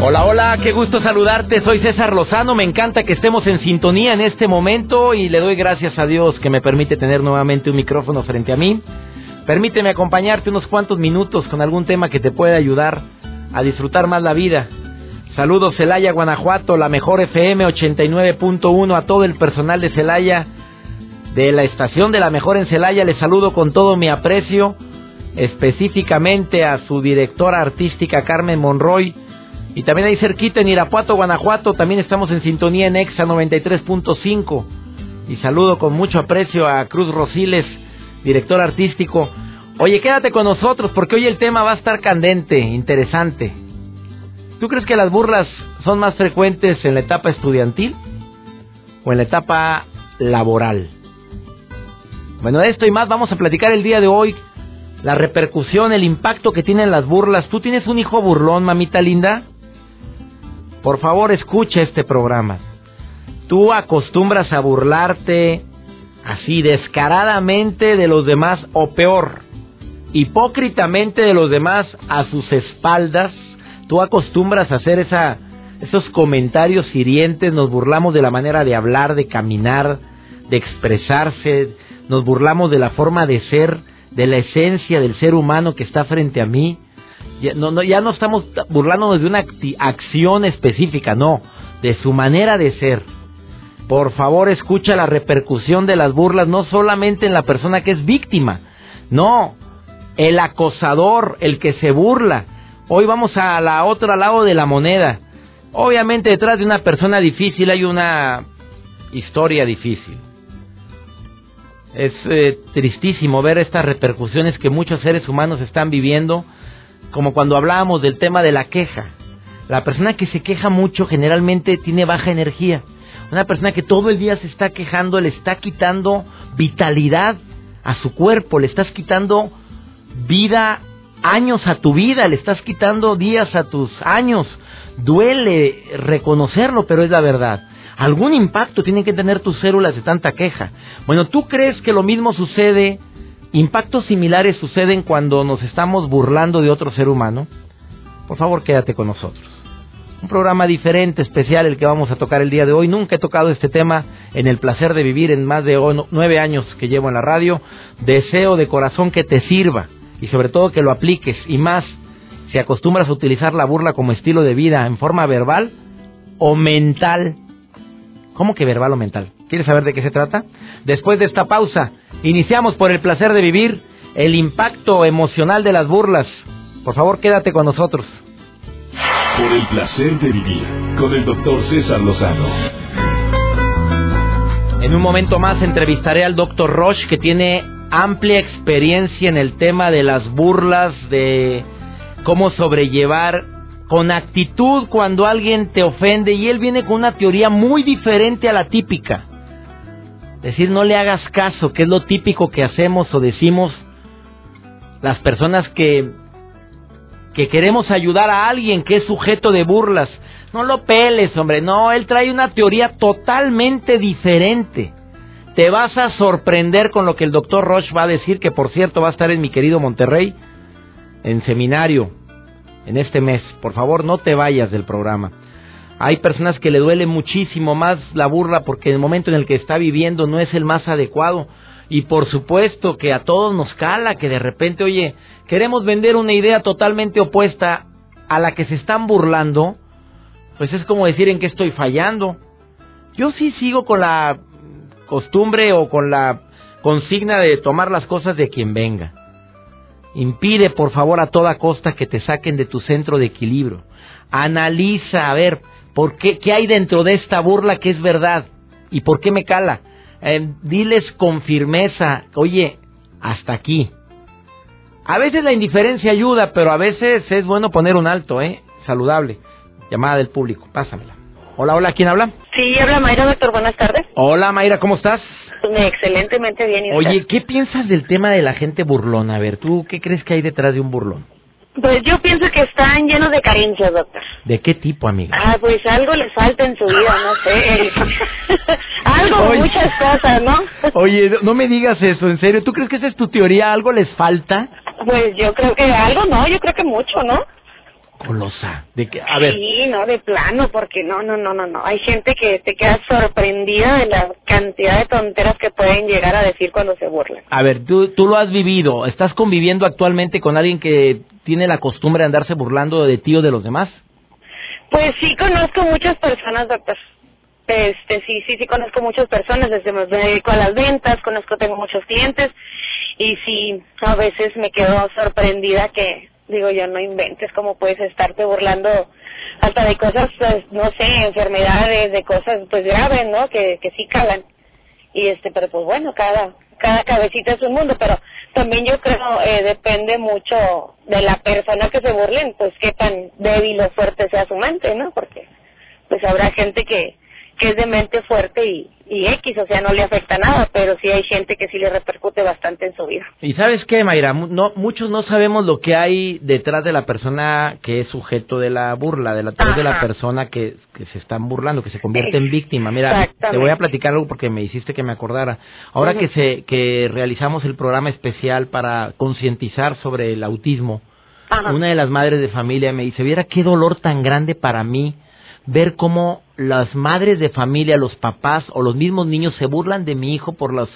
Hola, hola, qué gusto saludarte. Soy César Lozano. Me encanta que estemos en sintonía en este momento y le doy gracias a Dios que me permite tener nuevamente un micrófono frente a mí. Permíteme acompañarte unos cuantos minutos con algún tema que te pueda ayudar a disfrutar más la vida. Saludos Celaya, Guanajuato, la mejor FM 89.1 a todo el personal de Celaya, de la estación de la mejor en Celaya. Les saludo con todo mi aprecio, específicamente a su directora artística Carmen Monroy y también ahí cerquita en Irapuato, Guanajuato, también estamos en sintonía en EXA 93.5. Y saludo con mucho aprecio a Cruz Rosiles, director artístico. Oye, quédate con nosotros porque hoy el tema va a estar candente, interesante. ¿Tú crees que las burlas son más frecuentes en la etapa estudiantil o en la etapa laboral? Bueno, de esto y más vamos a platicar el día de hoy. La repercusión, el impacto que tienen las burlas. ¿Tú tienes un hijo burlón, mamita linda? Por favor, escucha este programa. Tú acostumbras a burlarte así descaradamente de los demás o peor, hipócritamente de los demás a sus espaldas. Tú acostumbras a hacer esa, esos comentarios hirientes, nos burlamos de la manera de hablar, de caminar, de expresarse, nos burlamos de la forma de ser, de la esencia del ser humano que está frente a mí. Ya no, no estamos burlándonos de una acción específica, no, de su manera de ser. Por favor, escucha la repercusión de las burlas, no solamente en la persona que es víctima, no, el acosador, el que se burla. Hoy vamos a la otra lado de la moneda. Obviamente detrás de una persona difícil hay una historia difícil. Es eh, tristísimo ver estas repercusiones que muchos seres humanos están viviendo como cuando hablábamos del tema de la queja. La persona que se queja mucho generalmente tiene baja energía. Una persona que todo el día se está quejando le está quitando vitalidad a su cuerpo, le estás quitando vida, años a tu vida, le estás quitando días a tus años. Duele reconocerlo, pero es la verdad. Algún impacto tienen que tener tus células de tanta queja. Bueno, ¿tú crees que lo mismo sucede ¿Impactos similares suceden cuando nos estamos burlando de otro ser humano? Por favor, quédate con nosotros. Un programa diferente, especial, el que vamos a tocar el día de hoy. Nunca he tocado este tema en el placer de vivir en más de nueve años que llevo en la radio. Deseo de corazón que te sirva y sobre todo que lo apliques y más si acostumbras a utilizar la burla como estilo de vida en forma verbal o mental. ¿Cómo que verbal o mental? ¿Quieres saber de qué se trata? Después de esta pausa, iniciamos por el placer de vivir el impacto emocional de las burlas. Por favor, quédate con nosotros. Por el placer de vivir con el doctor César Lozano. En un momento más entrevistaré al doctor Roche que tiene amplia experiencia en el tema de las burlas, de cómo sobrellevar con actitud cuando alguien te ofende y él viene con una teoría muy diferente a la típica. Decir no le hagas caso, que es lo típico que hacemos o decimos las personas que que queremos ayudar a alguien que es sujeto de burlas. No lo peles, hombre, no, él trae una teoría totalmente diferente. Te vas a sorprender con lo que el doctor Roche va a decir, que por cierto va a estar en mi querido Monterrey, en seminario en este mes. Por favor, no te vayas del programa. Hay personas que le duele muchísimo más la burla porque el momento en el que está viviendo no es el más adecuado. Y por supuesto que a todos nos cala que de repente, oye, queremos vender una idea totalmente opuesta a la que se están burlando. Pues es como decir en qué estoy fallando. Yo sí sigo con la costumbre o con la consigna de tomar las cosas de quien venga. Impide, por favor, a toda costa que te saquen de tu centro de equilibrio. Analiza, a ver, ¿por qué, qué hay dentro de esta burla que es verdad? ¿Y por qué me cala? Eh, diles con firmeza, oye, hasta aquí. A veces la indiferencia ayuda, pero a veces es bueno poner un alto, ¿eh? Saludable. Llamada del público, pásamela. Hola, hola, ¿quién habla? Sí, habla Mayra, doctor, buenas tardes. Hola, Mayra, ¿cómo estás? Excelentemente bien. ¿y Oye, ¿qué piensas del tema de la gente burlona? A ver, ¿tú qué crees que hay detrás de un burlón? Pues yo pienso que están llenos de carencias, doctor. ¿De qué tipo, amiga? Ah, pues algo les falta en su vida, no sé. algo, Oye. muchas cosas, ¿no? Oye, no me digas eso, en serio. ¿Tú crees que esa es tu teoría? ¿Algo les falta? Pues yo creo que algo, no, yo creo que mucho, ¿no? Colosa. ¿De? A ver, Sí, no, de plano, porque no, no, no, no, no. Hay gente que te queda sorprendida de la cantidad de tonteras que pueden llegar a decir cuando se burlan. a ver, tú, tú lo has vivido. ¿Estás conviviendo actualmente con alguien que tiene la costumbre de andarse burlando de ti o de los demás? Pues sí conozco muchas personas, doctor. Este, sí, sí, sí conozco muchas personas, desde me dedico a las ventas, conozco, tengo muchos clientes y sí, a veces me quedo sorprendida que, digo yo, no inventes cómo puedes estarte burlando hasta de cosas, pues, no sé, enfermedades, de cosas pues graves, ¿no? Que, que sí calan. Y este, pero pues bueno, cada, cada cabecita es un mundo, pero también yo creo eh, depende mucho de la persona que se burlen, pues qué tan débil o fuerte sea su mente, ¿no? Porque pues habrá gente que, que es de mente fuerte y, y X, o sea, no le afecta nada, pero sí hay gente que sí le repercute bastante en su vida. Y sabes qué, Mayra, no, muchos no sabemos lo que hay detrás de la persona que es sujeto de la burla, de la, detrás de la persona que, que se están burlando, que se convierte en víctima. Mira, te voy a platicar algo porque me hiciste que me acordara. Ahora que se que realizamos el programa especial para concientizar sobre el autismo, Ajá. una de las madres de familia me dice, viera qué dolor tan grande para mí ver cómo las madres de familia, los papás o los mismos niños se burlan de mi hijo por las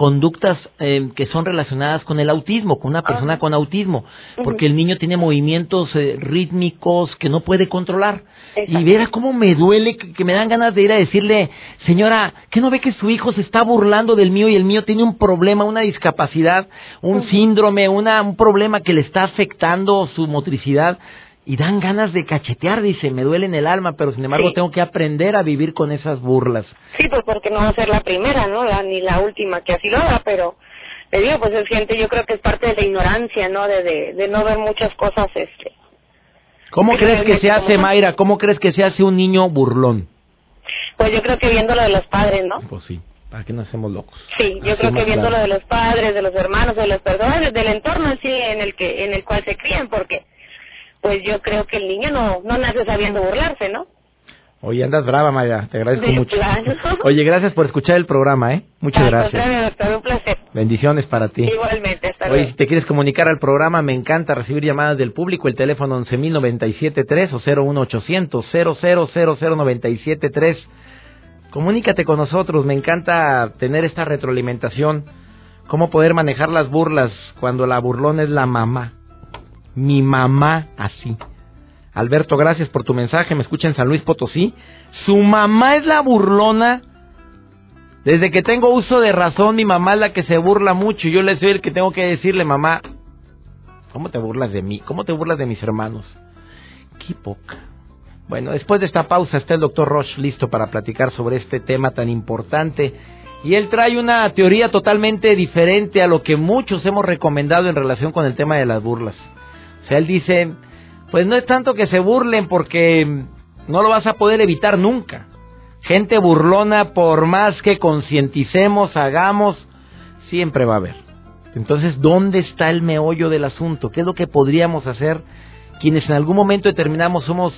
conductas eh, que son relacionadas con el autismo, con una persona con autismo, porque el niño tiene movimientos eh, rítmicos que no puede controlar. Y viera cómo me duele, que, que me dan ganas de ir a decirle, señora, ¿qué no ve que su hijo se está burlando del mío y el mío tiene un problema, una discapacidad, un síndrome, una, un problema que le está afectando su motricidad? Y dan ganas de cachetear, dice, me duele en el alma, pero sin embargo Sí. tengo que aprender a vivir con esas burlas. Sí, pues porque no va a ser la primera, ¿no? La, ni la última que así lo haga, pero te digo, pues es gente, yo creo que es parte de la ignorancia, ¿no? De, de, de no ver muchas cosas, este. ¿Cómo crees que se hace. Mayra? ¿Cómo crees que se hace un niño burlón? Pues yo creo que viendo lo de los padres, ¿no? Pues sí, ¿para qué no hacemos locos? Sí, yo Así creo que viendo claro. lo de los padres, de los hermanos, de las personas, del entorno en sí en el que en el cual se crían, porque pues yo creo que el niño no no nace sabiendo burlarse, ¿no? Oye, andas brava, Mayra, te agradezco De mucho. plano. Oye, gracias por escuchar el programa, ¿eh? Muchas Al gracias. doctor, un placer. Bendiciones para ti. Igualmente, hasta Oye, luego. si te quieres comunicar al programa, me encanta recibir llamadas del público. El teléfono 11.097.3 o 01800 0000973. Comunícate con nosotros. Me encanta tener esta retroalimentación. Cómo poder manejar las burlas cuando la burlón es la mamá. Mi mamá así. Alberto, gracias por tu mensaje. Me escucha en San Luis Potosí. Su mamá es la burlona. Desde que tengo uso de razón, mi mamá es la que se burla mucho. Yo le soy el que tengo que decirle, mamá, ¿cómo te burlas de mí? ¿Cómo te burlas de mis hermanos? Qué poca. Bueno, después de esta pausa está el doctor Roche listo para platicar sobre este tema tan importante. Y él trae una teoría totalmente diferente a lo que muchos hemos recomendado en relación con el tema de las burlas. O sea, él dice, pues no es tanto que se burlen porque no lo vas a poder evitar nunca. Gente burlona, por más que concienticemos, hagamos, siempre va a haber. Entonces, ¿dónde está el meollo del asunto? ¿Qué es lo que podríamos hacer quienes en algún momento determinamos somos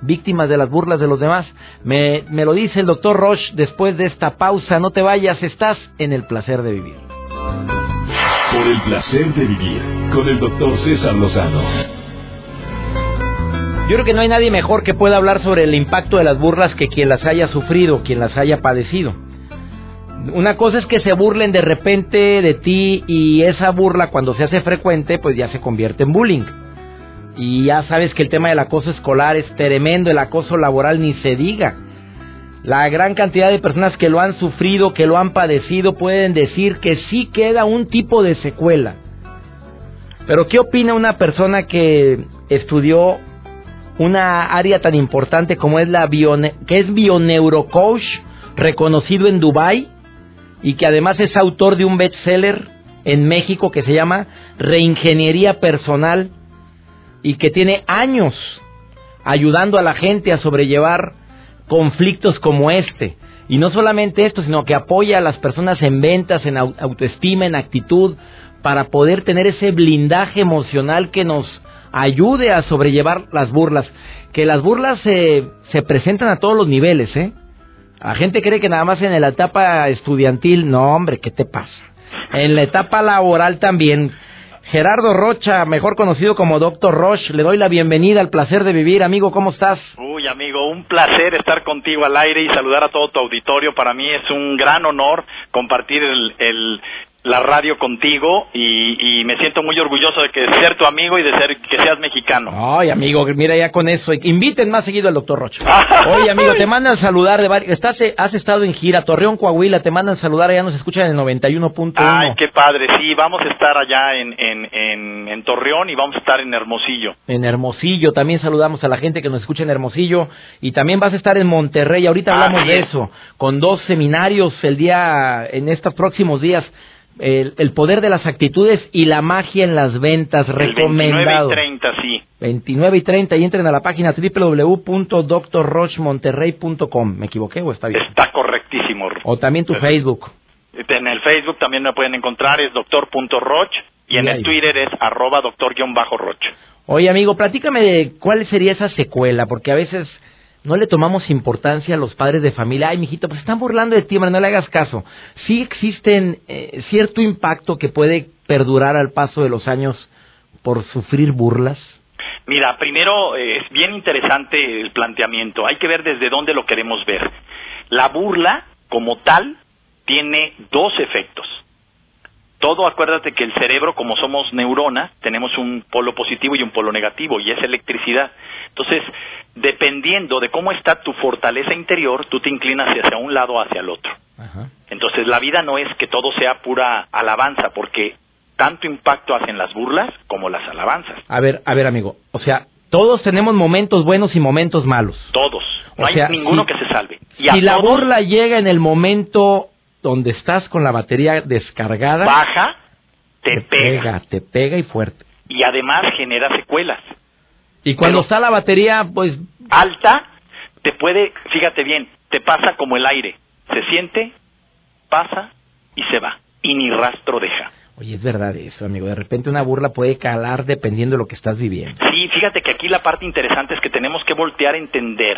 víctimas de las burlas de los demás? Me, me lo dice el doctor Roche después de esta pausa. No te vayas, estás en el placer de vivir. Por el placer de vivir con el doctor César Lozano. Yo creo que no hay nadie mejor que pueda hablar sobre el impacto de las burlas que quien las haya sufrido, quien las haya padecido. Una cosa es que se burlen de repente de ti y esa burla cuando se hace frecuente pues ya se convierte en bullying. Y ya sabes que el tema del acoso escolar es tremendo, el acoso laboral ni se diga. La gran cantidad de personas que lo han sufrido, que lo han padecido, pueden decir que sí queda un tipo de secuela. Pero ¿qué opina una persona que estudió una área tan importante como es la que es bioneurocoach, reconocido en Dubai y que además es autor de un bestseller en México que se llama Reingeniería Personal y que tiene años ayudando a la gente a sobrellevar conflictos como este. Y no solamente esto, sino que apoya a las personas en ventas, en autoestima, en actitud, para poder tener ese blindaje emocional que nos ayude a sobrellevar las burlas. Que las burlas se, se presentan a todos los niveles, ¿eh? La gente cree que nada más en la etapa estudiantil, no hombre, ¿qué te pasa? En la etapa laboral también. Gerardo Rocha, mejor conocido como Doctor Roche, le doy la bienvenida al placer de vivir. Amigo, ¿cómo estás? Uy, amigo, un placer estar contigo al aire y saludar a todo tu auditorio. Para mí es un gran honor compartir el, la radio contigo y, me siento muy orgulloso de que ser tu amigo y de ser que seas mexicano. Ay, amigo, mira ya con eso. Inviten más seguido al doctor Rocha. Oye, amigo, te mandan saludar de varios. Estás, has estado en gira, Torreón, Coahuila, te mandan saludar, allá nos escuchan en el 91.1. Ay, qué padre, sí, vamos a estar allá en, en, en, Torreón y vamos a estar en Hermosillo. En Hermosillo, también saludamos a la gente que nos escucha en Hermosillo y también vas a estar en Monterrey, ahorita hablamos de eso, con dos seminarios el día, en estos próximos días el, poder de las actitudes y la magia en las ventas, recomendado. 29 y 30, sí. 29 y 30 y entren a la página www.drrochmonterrey.com. ¿Me equivoqué o está bien? Está correctísimo. O también tu Facebook. En el Facebook también me pueden encontrar, es doctor.roch y en el Twitter es arroba doctor-roch. Oye, amigo, platícame de cuál sería esa secuela, porque a veces no le tomamos importancia a los padres de familia. Ay, mijito, pues están burlando de ti, no le hagas caso. Sí existen eh, cierto impacto que puede perdurar al paso de los años por sufrir burlas. Mira, primero eh, es bien interesante el planteamiento. Hay que ver desde dónde lo queremos ver. La burla, como tal, tiene dos efectos. Todo, acuérdate que el cerebro, como somos neuronas, tenemos un polo positivo y un polo negativo, y es electricidad. Entonces, dependiendo de cómo está tu fortaleza interior, tú te inclinas hacia un lado o hacia el otro. Entonces, la vida no es que todo sea pura alabanza, porque tanto impacto hacen las burlas como las alabanzas. A ver, a ver, amigo, o sea, todos tenemos momentos buenos y momentos malos. Todos. No hay ninguno que se salve. Y si la burla llega en el momento donde estás con la batería descargada, baja, te, pega. Te pega y fuerte. Y además genera secuelas. Y cuando está la batería, pues... Alta, te puede, fíjate bien, te pasa como el aire. Se siente, pasa y se va. Y ni rastro deja. Oye, es verdad eso, amigo. De repente una burla puede calar dependiendo de lo que estás viviendo. Sí, fíjate que aquí la parte interesante es que tenemos que voltear a entender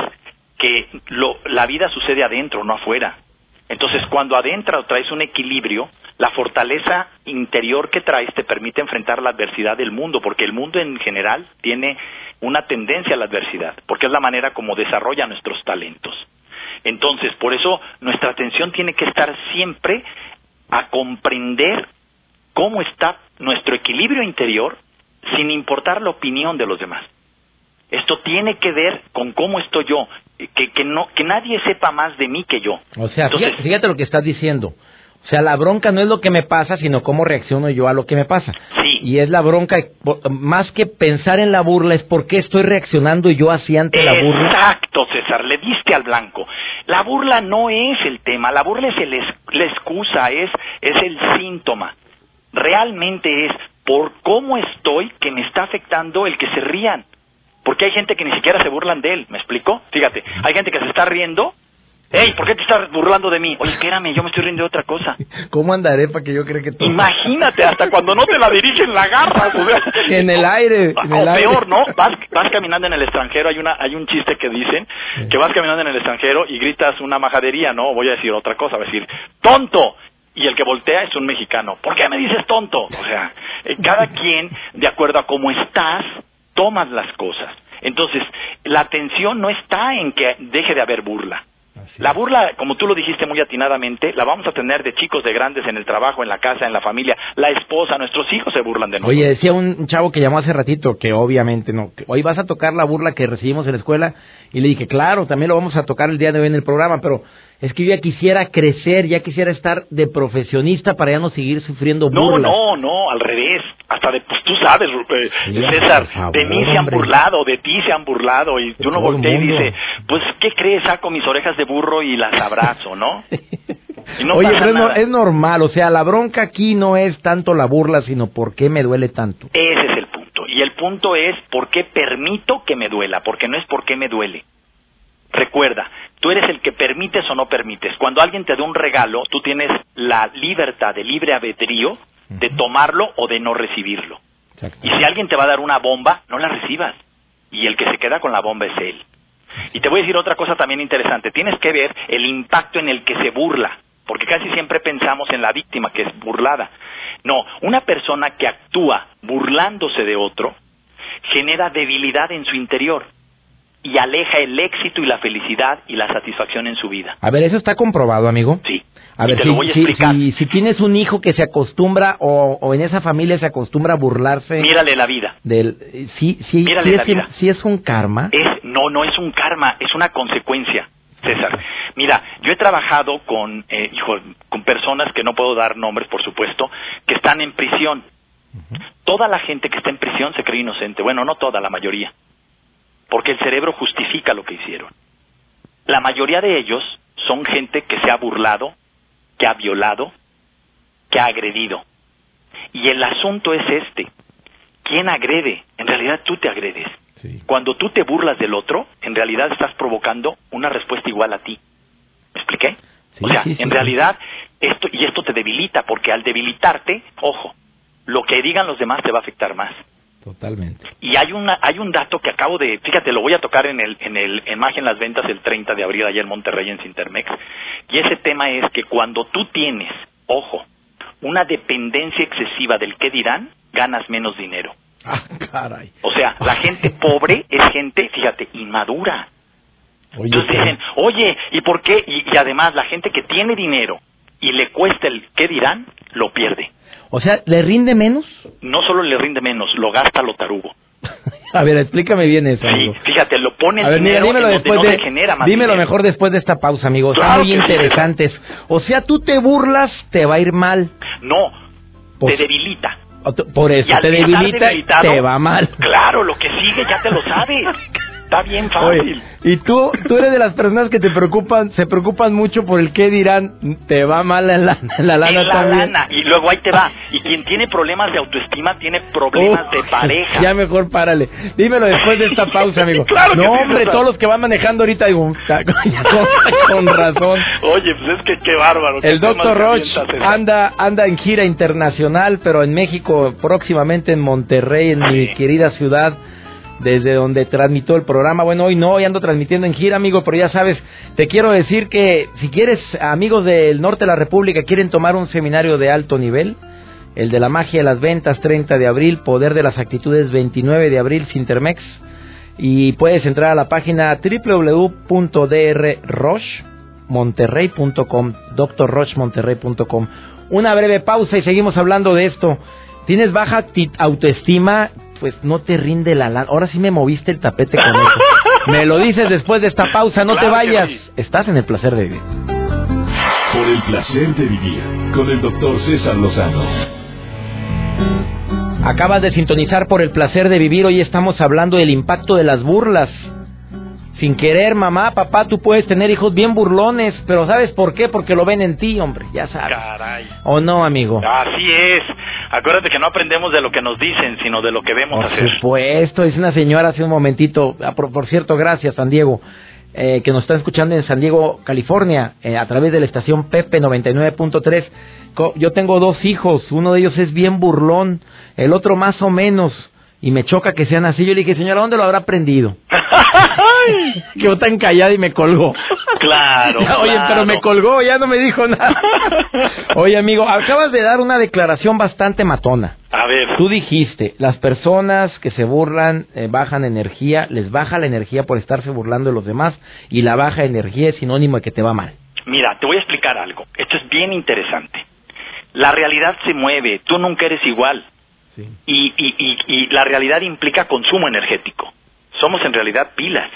que lo, la vida sucede adentro, no afuera. Entonces, cuando adentro traes un equilibrio, la fortaleza interior que traes te permite enfrentar la adversidad del mundo, porque el mundo en general tiene una tendencia a la adversidad, porque es la manera como desarrolla nuestros talentos. Entonces, por eso nuestra atención tiene que estar siempre a comprender cómo está nuestro equilibrio interior sin importar la opinión de los demás. Esto tiene que ver con cómo estoy yo, que, que, no, que nadie sepa más de mí que yo. O sea, fíjate, lo que estás diciendo. O sea, la bronca no es lo que me pasa, sino cómo reacciono yo a lo que me pasa. Sí. Y es la bronca, más que pensar en la burla, es por qué estoy reaccionando yo así ante la burla. Exacto, César, le diste al blanco. La burla no es el tema, la burla es el la excusa, es, es el síntoma. Realmente es por cómo estoy que me está afectando el que se rían. Porque hay gente que ni siquiera se burlan de él, ¿me explico? Fíjate, hay gente que se está riendo. Ey, ¿por qué te estás burlando de mí? Oye, espérame, yo me estoy riendo de otra cosa. ¿Cómo andaré para que yo crea que tú... Imagínate, hasta cuando no te la dirigen la agarras. en el aire. o peor, ¿no? Vas, vas caminando en el extranjero, hay una hay un chiste que dicen que vas caminando en el extranjero y gritas una majadería, ¿no? Voy a decir otra cosa, voy a decir, ¡tonto! y el que voltea es un mexicano. ¿Por qué me dices tonto? O sea, eh, cada quien, de acuerdo a cómo estás, tomas las cosas. Entonces, la atención no está en que deje de haber burla. La burla, como tú lo dijiste muy atinadamente, la vamos a tener de chicos, de grandes, en el trabajo, en la casa, en la familia. La esposa, nuestros hijos se burlan de nosotros. Oye, decía un chavo que llamó hace ratito que obviamente no. hoy vas a tocar la burla que recibimos en la escuela y le dije, claro, también lo vamos a tocar el día de hoy en el programa, pero es que yo ya quisiera crecer, ya quisiera estar de profesionista para ya no seguir sufriendo burlas. No, no, no, al revés. Hasta de, pues tú sabes, eh, César, de mí se han burlado, de ti se han burlado, y uno voltea y dice, pues, ¿qué crees? Saco mis orejas de burro y las abrazo, ¿no? Y no Oye, pero es, no- nada. es normal, o sea, la bronca aquí no es tanto la burla, sino por qué me duele tanto. Ese es el punto. Y el punto es por qué permito que me duela, porque no es por qué me duele. Recuerda, tú eres el que permites o no permites. Cuando alguien te da un regalo, tú tienes la libertad de libre albedrío de tomarlo o de no recibirlo. Y si alguien te va a dar una bomba, no la recibas. Y el que se queda con la bomba es él. Y te voy a decir otra cosa también interesante. Tienes que ver el impacto en el que se burla. Porque casi siempre pensamos en la víctima que es burlada. No, una persona que actúa burlándose de otro genera debilidad en su interior y aleja el éxito y la felicidad y la satisfacción en su vida. A ver, eso está comprobado, amigo. Sí. A Y ver, te si, lo voy a explicar. si- si tienes un hijo que se acostumbra o, o en esa familia se acostumbra a burlarse Mírale la vida. del... eh, Sí, sí, Mírale sí la es, vida. sí es un karma. Es, no, no es un karma, es una consecuencia, César. Mira, yo he trabajado con, eh, hijo, con personas que no puedo dar nombres, por supuesto, que están en prisión. Toda la gente que está en prisión se cree inocente. Bueno, no toda, la mayoría. Porque el cerebro justifica lo que hicieron. La mayoría de ellos son gente que se ha burlado, que ha violado, que ha agredido. Y el asunto es este. ¿Quién agrede? En realidad tú te agredes. Sí. Cuando tú te burlas del otro, en realidad estás provocando una respuesta igual a ti. ¿Me expliqué? Sí, o sea, sí, en realidad, esto, y esto te debilita, porque al debilitarte, ojo, lo que digan los demás te va a afectar más. Totalmente. Y hay una, hay un dato que acabo de, fíjate, lo voy a tocar en el, en el, en Magia en las Ventas el 30 de abril allá en Monterrey en Cintermex. Y ese tema es que cuando tú tienes, ojo, una dependencia excesiva del qué dirán, ganas menos dinero. Ah, caray. O sea, la gente pobre es gente, fíjate, inmadura. Oye, Entonces dicen, oye, ¿y por qué? Y, y además la gente que tiene dinero y le cuesta el qué dirán, lo pierde. O sea, ¿le rinde menos? No solo le rinde menos, lo gasta lo tarugo. A ver, explícame bien eso, Sí, fíjate, lo pone A el ver, mira, dímelo después no de, genera más dímelo dinero. mejor después de esta pausa, amigo. Son Claro muy sí. interesantes. O sea, tú te burlas, te va a ir mal. No, Pues- te debilita. O tú- Por eso te debilita, te va mal. Claro, lo que sigue ya te lo sabes. Está bien fácil. Oye, y tú, tú eres de las personas que te preocupan, se preocupan mucho por el qué dirán, te va mal la, lana en la también. lana. Y luego ahí te va. Y quien tiene problemas de autoestima tiene problemas de pareja. Ya mejor párale. Dímelo después de esta pausa, amigo. Claro no, hombre, todos los que van manejando ahorita digo, "Ta- con, con razón. Oye, pues es que qué bárbaro. El doctor que Roch avientas, César. anda anda en gira internacional, pero en México, próximamente en Monterrey, en mi querida ciudad, desde donde transmitió el programa. Bueno, hoy no, hoy ando transmitiendo en gira, amigo, pero ya sabes, te quiero decir que si quieres, amigos del norte de la República, quieren tomar un seminario de alto nivel, el de la magia de las ventas, 30 de abril, poder de las actitudes, 29 de abril, Sintermex, y puedes entrar a la página www.drrochmonterrey.com, drrochmonterrey.com. Una breve pausa y seguimos hablando de esto. ¿Tienes baja autoestima? Pues no te rinde la lana. Ahora sí me moviste el tapete con eso. Me lo dices después de esta pausa, no te Claro vayas. sí. Estás en el placer de vivir. Por el placer de vivir con el doctor César Lozano. Acabas de sintonizar por el placer de vivir. Hoy estamos hablando del impacto de las burlas. Sin querer, mamá, papá, tú puedes tener hijos bien burlones, pero ¿sabes por qué? Porque lo ven en ti, hombre, ya sabes. Caray. ¿O no, amigo? Así es. Acuérdate que no aprendemos de lo que nos dicen, sino de lo que vemos Por hacer. supuesto, es una señora hace un momentito. Ah, Por, por cierto, gracias, San Diego, eh, que nos está escuchando en San Diego, California, eh, a través de la estación Pepe 99.3. Co- Yo tengo dos hijos, uno de ellos es bien burlón, el otro más o menos, y me choca que sean así. Yo le dije, señora, ¿dónde lo habrá aprendido? Quedó tan callada y me colgó. Claro, Oye, claro. pero me colgó, ya no me dijo nada. Oye, amigo, acabas de dar una declaración bastante matona. A ver. Tú dijiste, las personas que se burlan eh, bajan energía, les baja la energía por estarse burlando de los demás y la baja energía es sinónimo de que te va mal. Mira, te voy a explicar algo. Esto es bien interesante. La realidad se mueve, tú nunca eres igual. Y, y, y, y la realidad implica consumo energético. Somos en realidad pilas.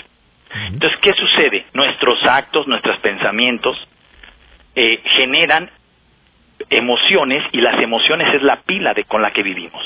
Entonces, ¿qué sucede? Nuestros actos, nuestros pensamientos eh, generan emociones y las emociones es la pila de con la que vivimos.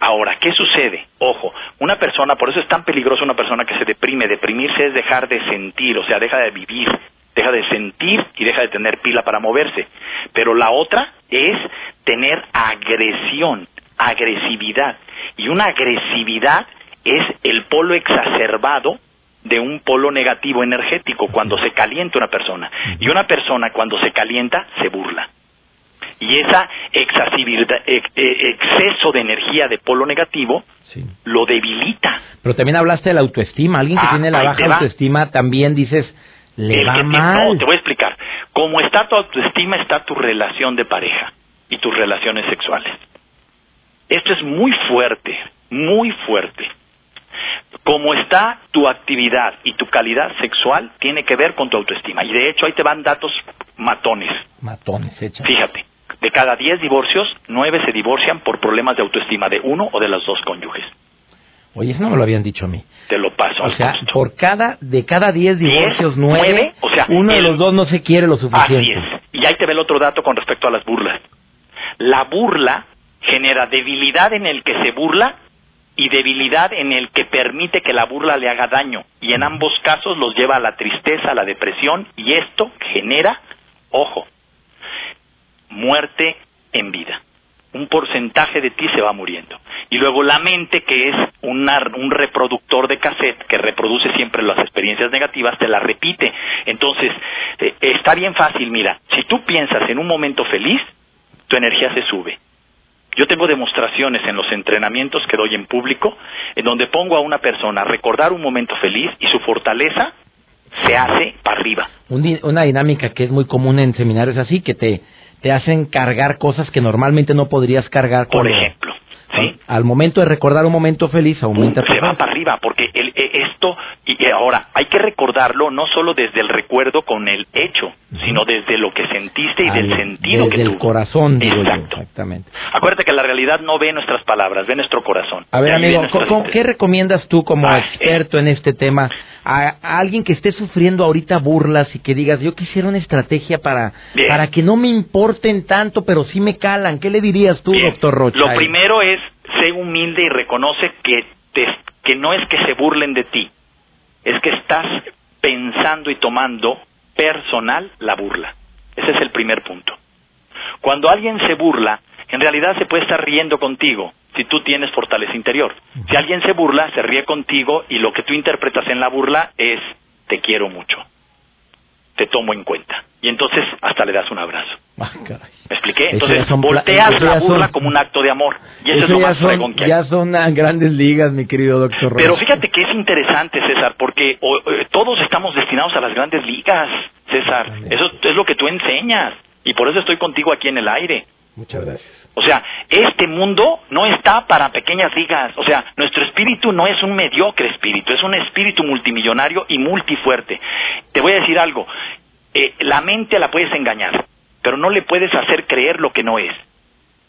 Ahora, ¿qué sucede? Ojo, una persona, por eso es tan peligroso una persona que se deprime. Deprimirse es dejar de sentir, o sea, deja de vivir. deja de sentir y deja de tener pila para moverse. Pero la otra es tener agresión, agresividad. Y una agresividad es el polo exacerbado de un polo negativo energético cuando se calienta una persona. Y una persona cuando se calienta se burla. Y esa eh, exceso de energía de polo negativo lo debilita. Pero también hablaste de la autoestima. Alguien que ah, tiene la baja autoestima también dices, le va mal. no, te voy a explicar. Como está tu autoestima, está tu relación de pareja y tus relaciones sexuales. Esto es muy fuerte, muy fuerte. Como está tu actividad y tu calidad sexual, tiene que ver con tu autoestima. Y de hecho, ahí te van datos matones. Matones, hecha. Fíjate, de cada 10 divorcios, 9 se divorcian por problemas de autoestima de uno o de los dos cónyuges. Oye, eso no me lo habían dicho a mí. Te lo paso. O sea, por cada, de cada 10 divorcios, 9, o sea, uno de los dos no se quiere lo suficiente. Así es. Y ahí te ve el otro dato con respecto a las burlas. La burla genera debilidad en el que se burla y debilidad en el que permite que la burla le haga daño. Y en ambos casos los lleva a la tristeza, a la depresión, y esto genera, ojo, muerte en vida. Un porcentaje de ti se va muriendo. Y luego la mente, que es un reproductor de cassette que reproduce siempre las experiencias negativas, te la repite. Entonces, eh, está bien fácil, mira, si tú piensas en un momento feliz, tu energía se sube. Yo tengo demostraciones en los entrenamientos que doy en público, en donde pongo a una persona a recordar un momento feliz y su fortaleza se hace para arriba. Una dinámica que es muy común en seminarios así, que te te hacen cargar cosas que normalmente no podrías cargar. Por ejemplo. Al momento de recordar un momento feliz, aumenta Se va para arriba, porque el, e, esto, y ahora, hay que recordarlo no solo desde el recuerdo con el hecho, sino desde lo que sentiste y del sentido que tuvo. el corazón, digo exactamente. Acuérdate que la realidad no ve nuestras palabras, ve nuestro corazón. A ver, amigo, ¿qué recomiendas tú como ah, experto en este tema? A, alguien que esté sufriendo ahorita burlas y que digas, yo quisiera una estrategia para, para que no me importen tanto, pero sí me calan. ¿Qué le dirías tú, doctor Rocha? Lo primero es, sé humilde y reconoce que, que no es que se burlen de ti, es que estás pensando y tomando personal la burla. Ese es el primer punto. Cuando alguien se burla, en realidad se puede estar riendo contigo si tú tienes fortaleza interior. Si alguien se burla, se ríe contigo y lo que tú interpretas en la burla es te quiero mucho, te tomo en cuenta. Y entonces hasta le das un abrazo. Ah, ¿Me expliqué? Entonces volteas la burla como un acto de amor. Y eso, es lo más son, que Ya son grandes ligas, mi querido doctor. Pero fíjate que es interesante, César, porque eh, todos estamos destinados a las grandes ligas, César. Eso es lo que tú enseñas. Y por eso estoy contigo aquí en el aire. Muchas gracias. O sea, este mundo no está para pequeñas ligas. O sea, nuestro espíritu no es un mediocre espíritu, es un espíritu multimillonario y multifuerte. Te voy a decir algo, eh, la mente la puedes engañar, pero no le puedes hacer creer lo que no es.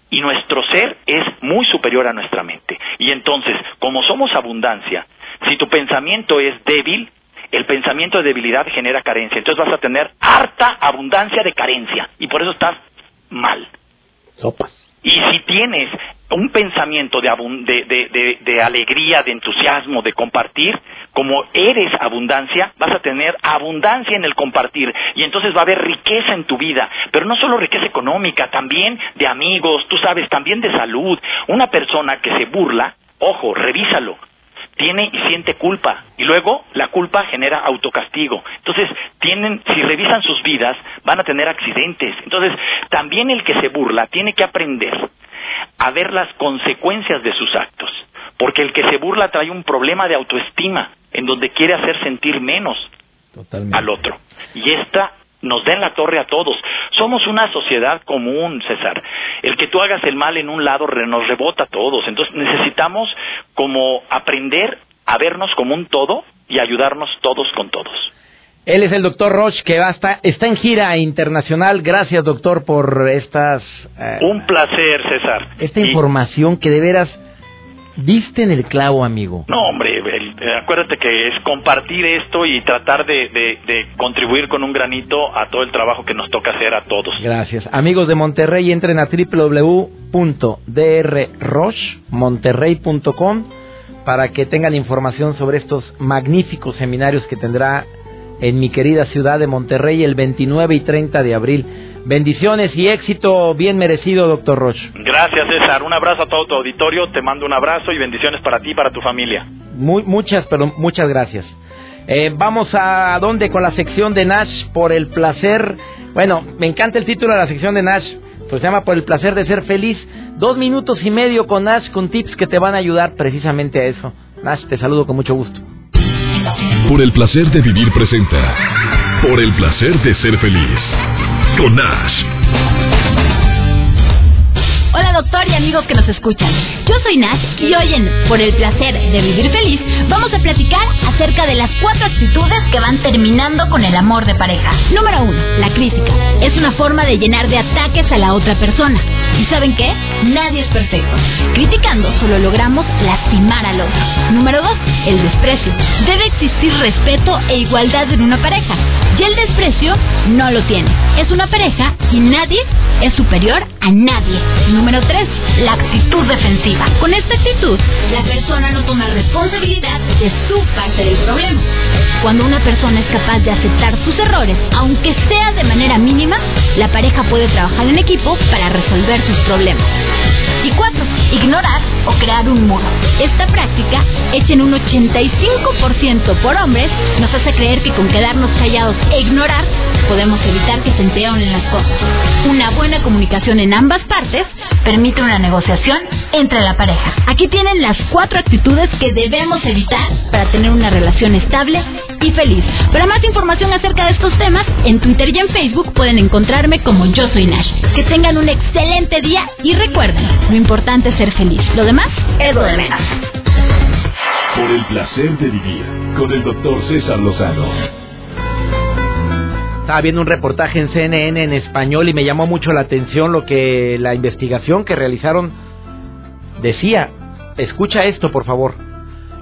Y nuestro ser es muy superior a nuestra mente. Y entonces, como somos abundancia, si tu pensamiento es débil, el pensamiento de debilidad genera carencia. Entonces vas a tener harta abundancia de carencia. Y por eso estás mal. Y si tienes un pensamiento de, de, de, alegría, de entusiasmo, de compartir, como eres abundancia, vas a tener abundancia en el compartir. Y entonces va a haber riqueza en tu vida, pero no solo riqueza económica, también de amigos, tú sabes, también de salud. Una persona que se burla, ojo, revísalo, tiene y siente culpa y luego la culpa genera autocastigo. Entonces, tienen si revisan sus vidas van a tener accidentes. Entonces, también el que se burla tiene que aprender a ver las consecuencias de sus actos, porque el que se burla trae un problema de autoestima en donde quiere hacer sentir menos al otro. Y esta nos den la torre a todos. Somos una sociedad común, César. El que tú hagas el mal en un lado nos rebota a todos. Entonces necesitamos como aprender a vernos como un todo y ayudarnos todos con todos. Él es el doctor Roche que está, está en gira internacional. Gracias, doctor, por estas... Eh, un placer, César. Esta información que de veras Viste en el clavo, amigo. No, hombre, eh, acuérdate que es compartir esto y tratar de, contribuir con un granito a todo el trabajo que nos toca hacer a todos. Gracias. Amigos de Monterrey, entren a www.drrochmonterrey.com para que tengan información sobre estos magníficos seminarios que tendrá en mi querida ciudad de Monterrey el 29 y 30 de abril. Bendiciones y éxito bien merecido, doctor Roche. Gracias, César. Un abrazo a todo tu auditorio. Te mando un abrazo y bendiciones para ti y para tu familia. Muy, muchas, pero muchas gracias. Eh, vamos a dónde con la sección de Nash por el placer. Bueno, me encanta el título de la sección de Nash. Pues se llama Por el placer de ser feliz. Dos minutos y medio con Nash con tips que te van a ayudar precisamente a eso. Nash, te saludo con mucho gusto. Por el placer de vivir presenta. Por el placer de ser feliz. Con Nash. Doctor y amigos que nos escuchan. Yo soy Nash y hoy en Por el placer de vivir feliz vamos a platicar acerca de las cuatro actitudes que van terminando con el amor de pareja. Número uno, la crítica. Es una forma de llenar de ataques a la otra persona. ¿Y saben qué? Nadie es perfecto. Criticando solo logramos lastimar al otro. Número dos, el desprecio. Debe existir respeto e igualdad en una pareja. Y el desprecio no lo tiene. Es una pareja y nadie es superior a nadie. Número 3. La actitud defensiva. Con esta actitud, la persona no toma responsabilidad de su parte del problema. Cuando una persona es capaz de aceptar sus errores, aunque sea de manera mínima, la pareja puede trabajar en equipo para resolver sus problemas. Y 4. Ignorar o crear un muro. Esta práctica, hecha en un 85% por hombres, nos hace creer que con quedarnos callados e ignorar, podemos evitar que se empeoren las cosas. Una buena comunicación en ambas partes permite una negociación entre la pareja. Aquí tienen las cuatro actitudes que debemos evitar para tener una relación estable y feliz. Para más información acerca de estos temas, en Twitter y en Facebook pueden encontrarme como Yo Soy Nash. Que tengan un excelente día y recuerden, lo importante es ser feliz. Lo demás es lo de menos. Por el placer de vivir con el doctor César Lozano. Estaba viendo un reportaje en CNN en español y me llamó mucho la atención lo que la investigación que realizaron decía. Escucha esto, por favor.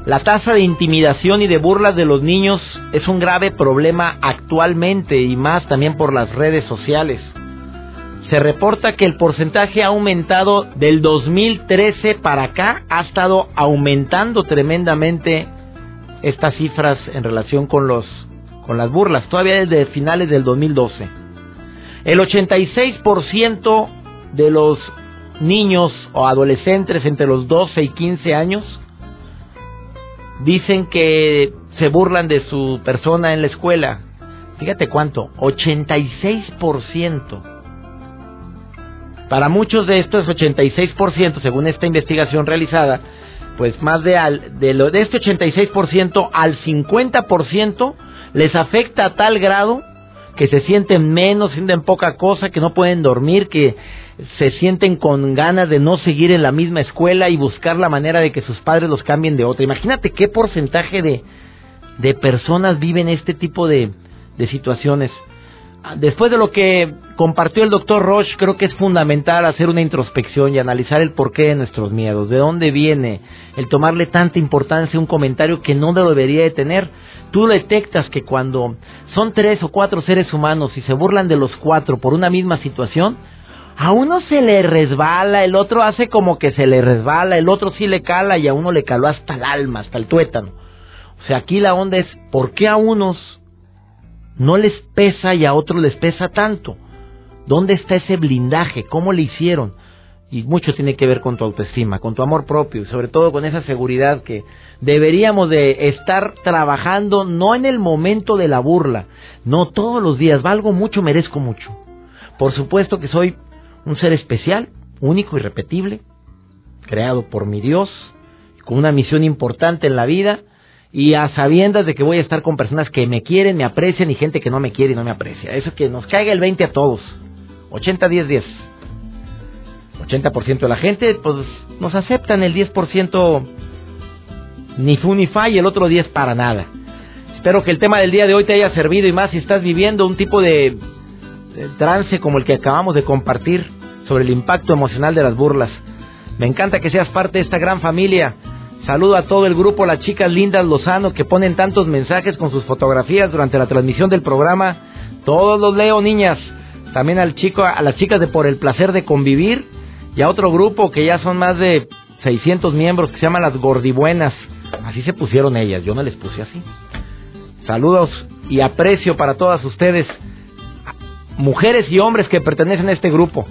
La tasa de intimidación y de burlas de los niños es un grave problema actualmente y más también por las redes sociales. Se reporta que el porcentaje ha aumentado del 2013 para acá, ha estado aumentando tremendamente estas cifras en relación con los con las burlas, todavía desde finales del 2012. El 86% de los niños o adolescentes entre los 12 y 15 años dicen que se burlan de su persona en la escuela. Fíjate cuánto, 86%. Para muchos de estos 86%, según esta investigación realizada, pues más de, al, de, lo, de este 86% al 50% les afecta a tal grado que se sienten menos, sienten poca cosa, que no pueden dormir, que se sienten con ganas de no seguir en la misma escuela y buscar la manera de que sus padres los cambien de otra. Imagínate qué porcentaje de, de personas viven este tipo de, de situaciones. Después de lo que compartió el doctor Roche, creo que es fundamental hacer una introspección y analizar el porqué de nuestros miedos, de dónde viene el tomarle tanta importancia a un comentario que no debería de tener. Tú detectas que cuando son tres o cuatro seres humanos y se burlan de los cuatro por una misma situación, a uno se le resbala, el otro hace como que se le resbala, el otro sí le cala y a uno le caló hasta el alma, hasta el tuétano. O sea, aquí la onda es, ¿por qué a unos no les pesa y a otros les pesa tanto? ¿Dónde está ese blindaje? ¿Cómo le hicieron? Y mucho tiene que ver con tu autoestima, con tu amor propio y sobre todo con esa seguridad que deberíamos de estar trabajando no en el momento de la burla, no todos los días, valgo mucho, merezco mucho. Por supuesto que soy un ser especial, único, irrepetible, creado por mi Dios, con una misión importante en la vida y a sabiendas de que voy a estar con personas que me quieren, me aprecian y gente que no me quiere y no me aprecia. Eso que nos caiga el 20 a todos. 80, 10, 10. 80% de la gente, pues nos aceptan el 10% ni fu ni fa y el otro 10 para nada. Espero que el tema del día de hoy te haya servido y más si estás viviendo un tipo de trance como el que acabamos de compartir sobre el impacto emocional de las burlas. Me encanta que seas parte de esta gran familia. Saludo a todo el grupo, las chicas lindas Lozano que ponen tantos mensajes con sus fotografías durante la transmisión del programa. Todos los leo, niñas. También al chico, a las chicas de Por el placer de convivir y a otro grupo que ya son más de 600 miembros que se llaman las Gordibuenas. Así se pusieron ellas, yo no les puse así. Saludos y aprecio para todas ustedes, mujeres y hombres que pertenecen a este grupo.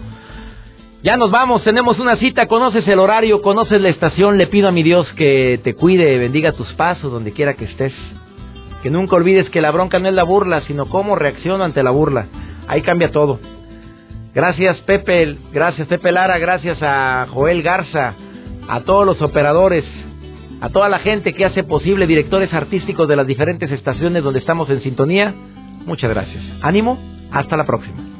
Ya nos vamos, tenemos una cita, conoces el horario, conoces la estación, le pido a mi Dios que te cuide, bendiga tus pasos donde quiera que estés. Que nunca olvides que la bronca no es la burla, sino cómo reacciono ante la burla. Ahí cambia todo. Gracias Pepe, gracias Pepe Lara, gracias a Joel Garza, a todos los operadores, a toda la gente que hace posible, directores artísticos de las diferentes estaciones donde estamos en sintonía. Muchas gracias. Ánimo, hasta la próxima.